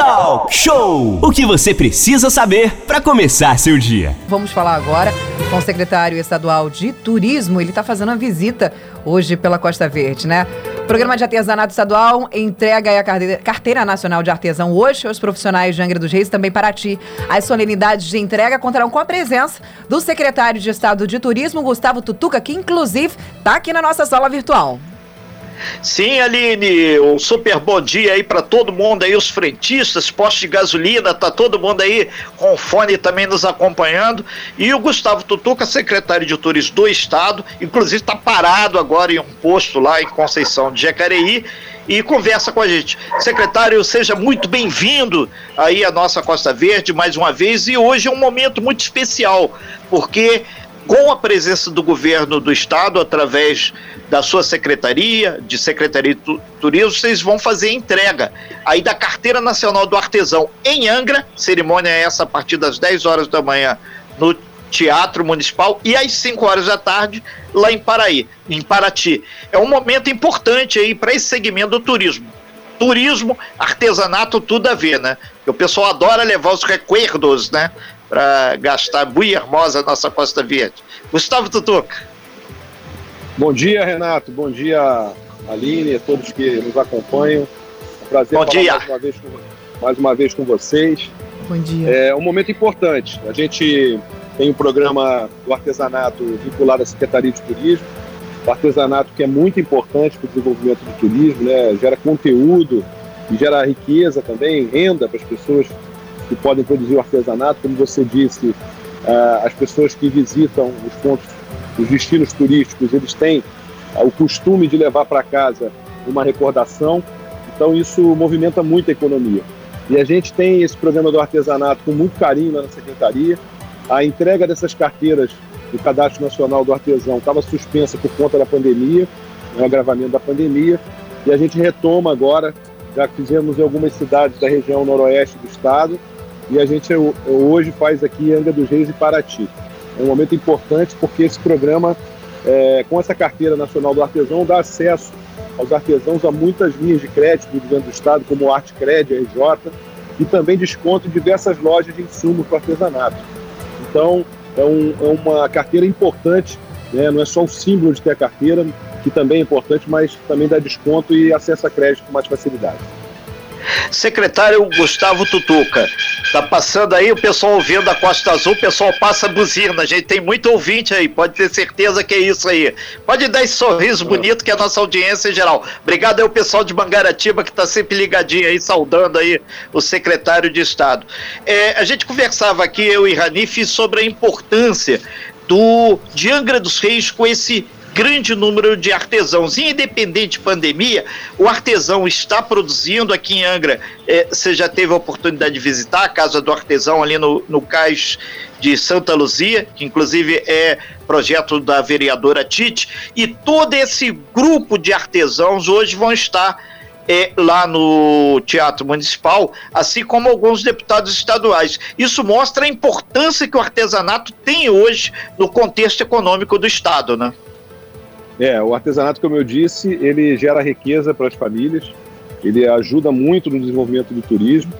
Talk Show! O que você precisa saber para começar seu dia. Vamos falar agora com o secretário estadual de Turismo. Ele está fazendo uma visita hoje pela Costa Verde, né? Programa de artesanato estadual entrega a carteira nacional de artesão hoje aos profissionais de Angra dos Reis, também para ti. As solenidades de entrega contarão com a presença do secretário de Estado de Turismo, Gustavo Tutuca, que inclusive está aqui na nossa sala virtual. Sim, Aline, um super bom dia aí para todo mundo aí, os frentistas, postos de gasolina, tá todo mundo aí com fone também nos acompanhando. E o Gustavo Tutuca, secretário de Turismo do Estado, inclusive está parado agora em um posto lá em Conceição de Jacareí e conversa com a gente. Secretário, seja muito bem-vindo aí à nossa Costa Verde mais uma vez e hoje é um momento muito especial, porque com a presença do governo do estado, através da sua secretaria, de Secretaria de Turismo, vocês vão fazer entrega aí da Carteira Nacional do Artesão em Angra, cerimônia é essa a partir das 10 horas da manhã no Teatro Municipal e às 5 horas da tarde lá em Paraí, em Paraty. É um momento importante aí para esse segmento do turismo. Turismo, artesanato, tudo a ver, né? O pessoal adora levar os recuerdos, né? Para gastar muito hermosa a nossa Costa Verde. Gustavo Tutuca. Bom dia, Renato. Bom dia, Aline, a todos que nos acompanham. É um prazer Bom dia. Mais uma, vez com, mais uma vez com vocês. Bom dia. É um momento importante. A gente tem um programa do artesanato vinculado à Secretaria de Turismo. O artesanato que é muito importante para o desenvolvimento do turismo, né? gera conteúdo e gera riqueza também, renda para as pessoas que podem produzir o artesanato. Como você disse, uh, as pessoas que visitam os pontos, os destinos turísticos, eles têm uh, o costume de levar para casa uma recordação. Então isso movimenta muito a economia. E a gente tem esse programa do artesanato com muito carinho na secretaria. A entrega dessas carteiras do Cadastro Nacional do Artesão estava suspensa por conta da pandemia, né, o agravamento da pandemia, e a gente retoma agora. Já fizemos em algumas cidades da região noroeste do estado, e a gente hoje faz aqui Angra dos Reis e Paraty. É um momento importante porque esse programa, é, com essa carteira nacional do artesão, dá acesso aos artesãos a muitas linhas de crédito do governo do estado, como Arte a RJ, e também desconto em diversas lojas de insumos para artesanato. Então, é, um, é, uma carteira importante, né? não é só o símbolo de ter a carteira, que também é importante, mas também dá desconto e acesso a crédito com mais facilidade. Secretário Gustavo Tutuca, tá passando aí o pessoal ouvindo a Costa Azul, o pessoal passa buzina, a gente tem muito ouvinte aí, pode ter certeza que é isso aí. Pode dar esse sorriso bonito que é a nossa audiência em geral. Obrigado aí o pessoal de Mangaratiba que está sempre ligadinho aí, saudando aí o secretário de Estado. É, a gente conversava aqui, eu e Ranif, sobre a importância do de Angra dos Reis com esse grande número de artesãos. Independente de pandemia, o artesão está produzindo aqui em Angra. É, você já teve a oportunidade de visitar a Casa do Artesão ali no, no Cais de Santa Luzia, que inclusive é projeto da vereadora Tite, e todo esse grupo de artesãos hoje vão estar é, lá no Teatro Municipal, assim como alguns deputados estaduais. Isso mostra a importância que o artesanato tem hoje no contexto econômico do Estado, né? É, o artesanato, como eu disse, ele gera riqueza para as famílias, ele ajuda muito no desenvolvimento do turismo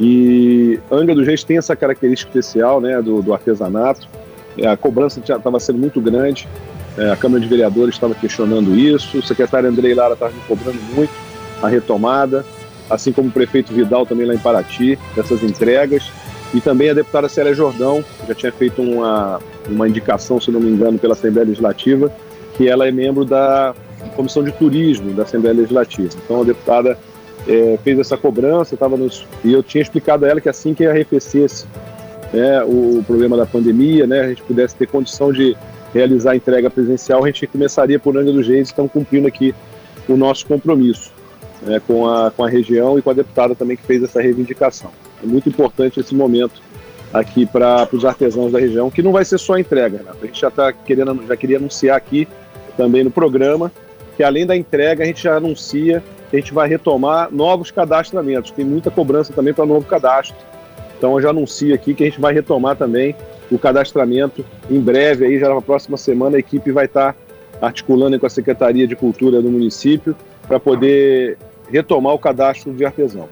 e Angra dos Reis tem essa característica especial né, do, do artesanato. É, a cobrança estava sendo muito grande, é, a Câmara de Vereadores estava questionando isso, o secretário Andrei Lara estava me cobrando muito a retomada, assim como o prefeito Vidal também lá em Paraty, dessas entregas, e também a deputada Célia Jordão, já tinha feito uma, uma indicação, se não me engano, pela Assembleia Legislativa, que ela é membro da Comissão de Turismo da Assembleia Legislativa. Então a deputada é, fez essa cobrança, tava nos, e eu tinha explicado a ela que assim que arrefecesse né, o, problema da pandemia, né, a gente pudesse ter condição de realizar a entrega presencial, a gente começaria por Angra dos Reis, estamos cumprindo aqui o nosso compromisso né, com, a, com a região e com a deputada também que fez essa reivindicação. É muito importante esse momento aqui para os artesãos da região, que não vai ser só entrega, né? a gente já está querendo, já queria anunciar aqui também no programa, que além da entrega, a gente já anuncia que a gente vai retomar novos cadastramentos. Tem muita cobrança também para novo cadastro. Então eu já anuncio aqui que a gente vai retomar também o cadastramento em breve, aí já na próxima semana a equipe vai estar articulando com a Secretaria de Cultura do município para poder retomar o cadastro de artesãos.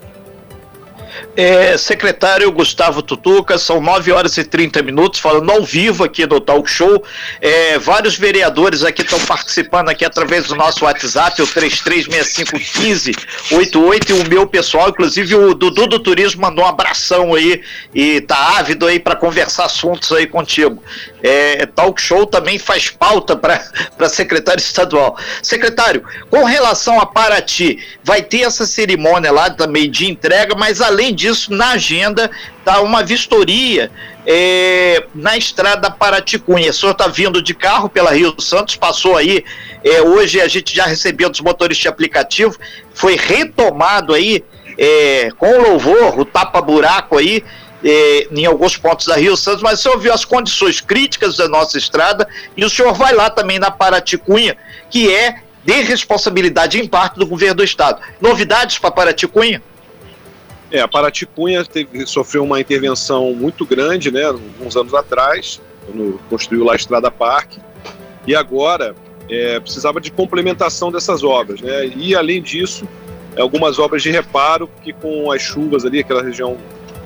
É, secretário Gustavo Tutuca, são 9 horas e 30 minutos, falando ao vivo aqui no Talk Show. É, vários vereadores aqui estão participando aqui através do nosso WhatsApp, o 33651588, e o meu pessoal, inclusive o Dudu do Turismo mandou um abração aí e tá ávido aí para conversar assuntos aí contigo. É, Talk Show também faz pauta para secretário estadual. Secretário, com relação a Paraty, vai ter essa cerimônia lá também de entrega, mas além disso, disso, na agenda está uma vistoria é, na estrada Paraticunha. O senhor está vindo de carro pela Rio Santos, passou aí. É, hoje a gente já recebeu dos motoristas de aplicativo, foi retomado aí é, com louvor, o tapa-buraco aí. É, em alguns pontos da Rio Santos, mas o senhor viu as condições críticas da nossa estrada e o senhor vai lá também na Paraticunha, que é de responsabilidade em parte do governo do estado. Novidades para Paraticunha? É, a Paraticunha teve, sofreu uma intervenção muito grande, né, alguns anos atrás, quando construiu lá a Estrada Parque, e agora é, precisava de complementação dessas obras, né, e além disso, algumas obras de reparo, que com as chuvas ali, aquela região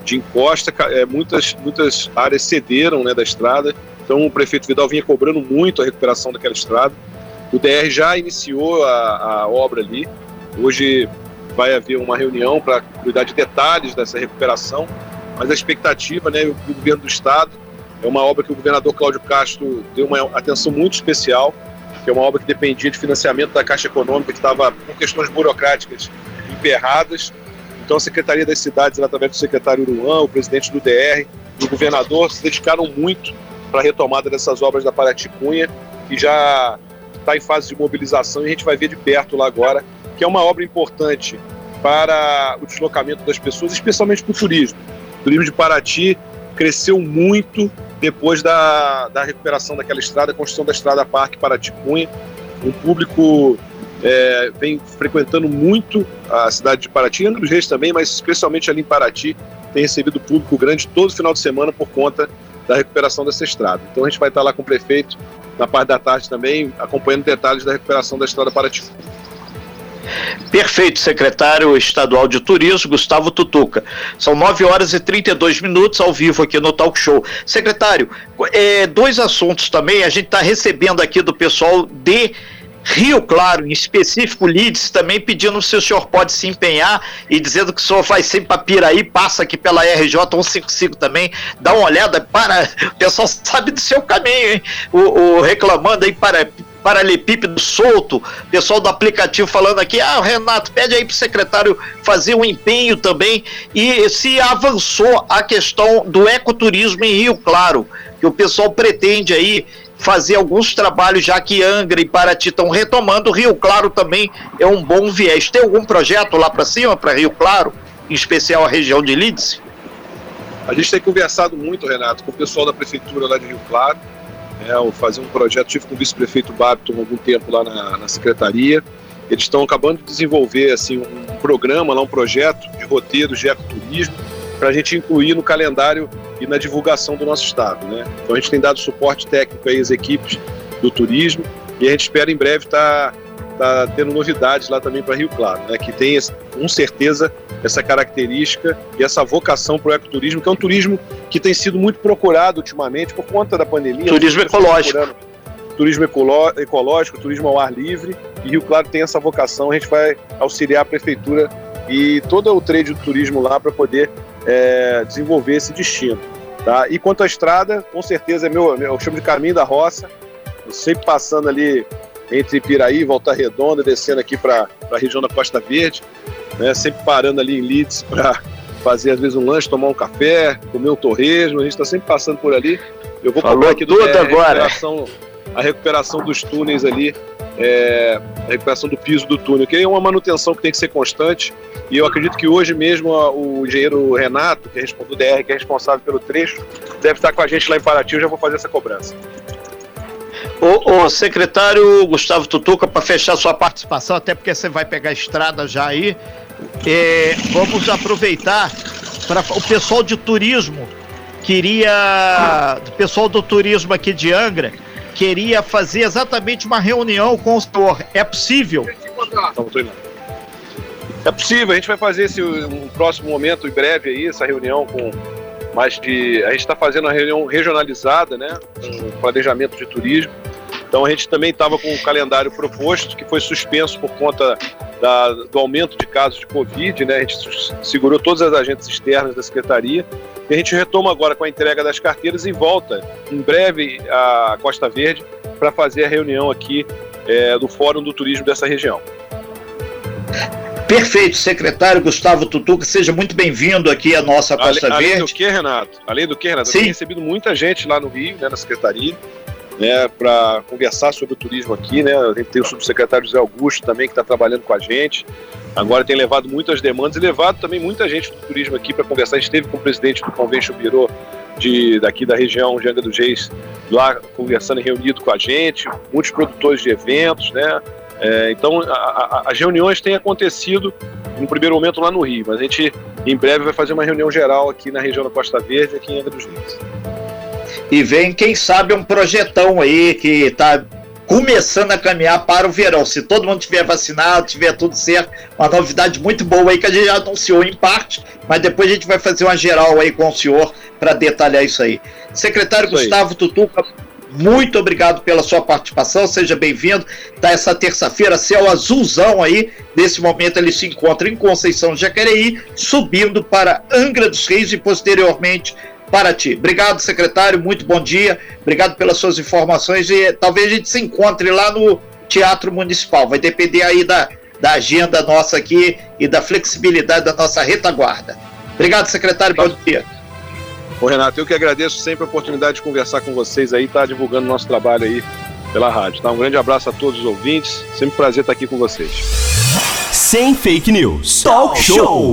de encosta, é, muitas, muitas áreas cederam né, da estrada, então o prefeito Vidal vinha cobrando muito a recuperação daquela estrada, o DR já iniciou a, a obra ali, hoje vai haver uma reunião para cuidar de detalhes dessa recuperação, mas a expectativa, né, do governo do estado é uma obra que o governador Cláudio Castro deu uma atenção muito especial, que é uma obra que dependia de financiamento da Caixa Econômica, que estava com questões burocráticas emperradas. Então a Secretaria das Cidades, através do secretário Uruan, o presidente do DR e o governador se dedicaram muito para a retomada dessas obras da Paraticunha, que já está em fase de mobilização e a gente vai ver de perto lá agora que é uma obra importante para o deslocamento das pessoas, especialmente para o turismo. O turismo de Paraty cresceu muito depois da, da recuperação daquela estrada, a construção da estrada Parque Paraty-Cunha. Um público é, vem frequentando muito a cidade de Paraty, Angra dos Reis também, mas especialmente ali em Paraty, tem recebido público grande todo final de semana por conta da recuperação dessa estrada. Então a gente vai estar lá com o prefeito na parte da tarde também, acompanhando detalhes da recuperação da estrada Paraty. Perfeito, secretário estadual de turismo, Gustavo Tutuca. São 9 horas e 32 minutos ao vivo aqui no Talk Show. Secretário, é, dois assuntos também. A gente está recebendo aqui do pessoal de. Rio Claro, em específico Lides, também pedindo se o senhor pode se empenhar e dizendo que o senhor vai sempre para Piraí, passa aqui pela RJ 155 também, dá uma olhada para. O pessoal sabe do seu caminho, hein? O, o reclamando aí para paralelepípedo solto, pessoal do aplicativo falando aqui, ah, Renato, pede aí para o secretário fazer um empenho também, e se avançou a questão do ecoturismo em Rio Claro, que o pessoal pretende aí fazer alguns trabalhos, já que Angra e Paraty estão retomando, Rio Claro também é um bom viés. Tem algum projeto lá para cima, para Rio Claro, em especial a região de Lídice? A gente tem conversado muito, Renato, com o pessoal da prefeitura lá de Rio Claro, né, fazer um projeto, tive com o vice-prefeito Babton há algum tempo lá na, na secretaria, eles estão acabando de desenvolver assim, um programa, lá, um projeto de roteiros de ecoturismo para a gente incluir no calendário e na divulgação do nosso estado. Né? Então a gente tem dado suporte técnico aí às equipes do turismo e a gente espera em breve estar tá, tá tendo novidades lá também para Rio Claro, né? que tem com certeza essa característica e essa vocação para o ecoturismo, que é um turismo que tem sido muito procurado ultimamente por conta da pandemia. Turismo ecológico. Turismo ecológico, turismo ao ar livre, e Rio Claro tem essa vocação, a gente vai auxiliar a prefeitura e todo o trade do turismo lá para poder é, desenvolver esse destino. Tá? E quanto à estrada, com certeza é meu, eu chamo de caminho da roça, sempre passando ali entre Piraí, Volta Redonda, descendo aqui para a região da Costa Verde né? Sempre parando ali em Leeds para fazer às vezes um lanche, tomar um café, comer um torresmo, a gente está sempre passando por ali. Eu vou falar aqui do tudo é, agora. Recuperação, a recuperação dos túneis ali, é, a recuperação do piso do túnel, que é uma manutenção que tem que ser constante. E eu acredito que hoje mesmo o engenheiro Renato, que é do DR, que é responsável pelo trecho, deve estar com a gente lá em Paraty. Eu já vou fazer essa cobrança. O, o secretário Gustavo Tutuca, para fechar sua participação, até porque você vai pegar a estrada já aí, é, vamos aproveitar para o pessoal de turismo queria, o pessoal do turismo aqui de Angra queria fazer exatamente uma reunião com o senhor. É possível? É possível, a gente vai fazer esse um próximo momento em breve aí, essa reunião com mais de. A gente está fazendo uma reunião regionalizada, né? Com planejamento de turismo. Então a gente também estava com o calendário proposto, que foi suspenso por conta da, do aumento de casos de Covid, né? A gente segurou todas as agentes externas da Secretaria. E a gente retoma agora com a entrega das carteiras e volta em breve à Costa Verde para fazer a reunião aqui é, do Fórum do Turismo dessa região. Perfeito, secretário Gustavo Tutuca, seja muito bem-vindo aqui à nossa Costa além, Verde. Além do que, Renato? Além do que, Renato? Sim. Eu tenho recebido muita gente lá no Rio, né, na Secretaria, né, para conversar sobre o turismo aqui, né? A gente tem o subsecretário José Augusto também que está trabalhando com a gente. Agora tem levado muitas demandas e levado também muita gente do turismo aqui para conversar. A gente esteve com o presidente do Convention Bureau de, daqui da região de Angra dos Reis lá conversando e reunido com a gente, muitos produtores de eventos, né? É, então, a, a, as reuniões têm acontecido no primeiro momento lá no Rio, mas a gente em breve vai fazer uma reunião geral aqui na região da Costa Verde, aqui em Angra dos Reis. E vem, quem sabe, um projetão aí que está começando a caminhar para o verão. Se todo mundo tiver vacinado, tiver tudo certo, uma novidade muito boa aí que a gente já anunciou em parte, mas depois a gente vai fazer uma geral aí com o senhor para detalhar isso aí. Secretário isso Gustavo aí. Tutuca, muito obrigado pela sua participação, seja bem-vindo. Tá essa terça-feira, céu azulzão aí. Nesse momento ele se encontra em Conceição Jacareí, subindo para Angra dos Reis e posteriormente para ti. Obrigado, secretário, muito bom dia. Obrigado pelas suas informações e talvez a gente se encontre lá no Teatro Municipal. Vai depender aí da, da agenda nossa aqui e da flexibilidade da nossa retaguarda. Obrigado, secretário, bom dia. Ô Renato, eu que agradeço sempre a oportunidade de conversar com vocês aí, tá divulgando nosso trabalho aí pela rádio, tá? Um grande abraço a todos os ouvintes, sempre um prazer estar aqui com vocês. Sem fake news, talk show.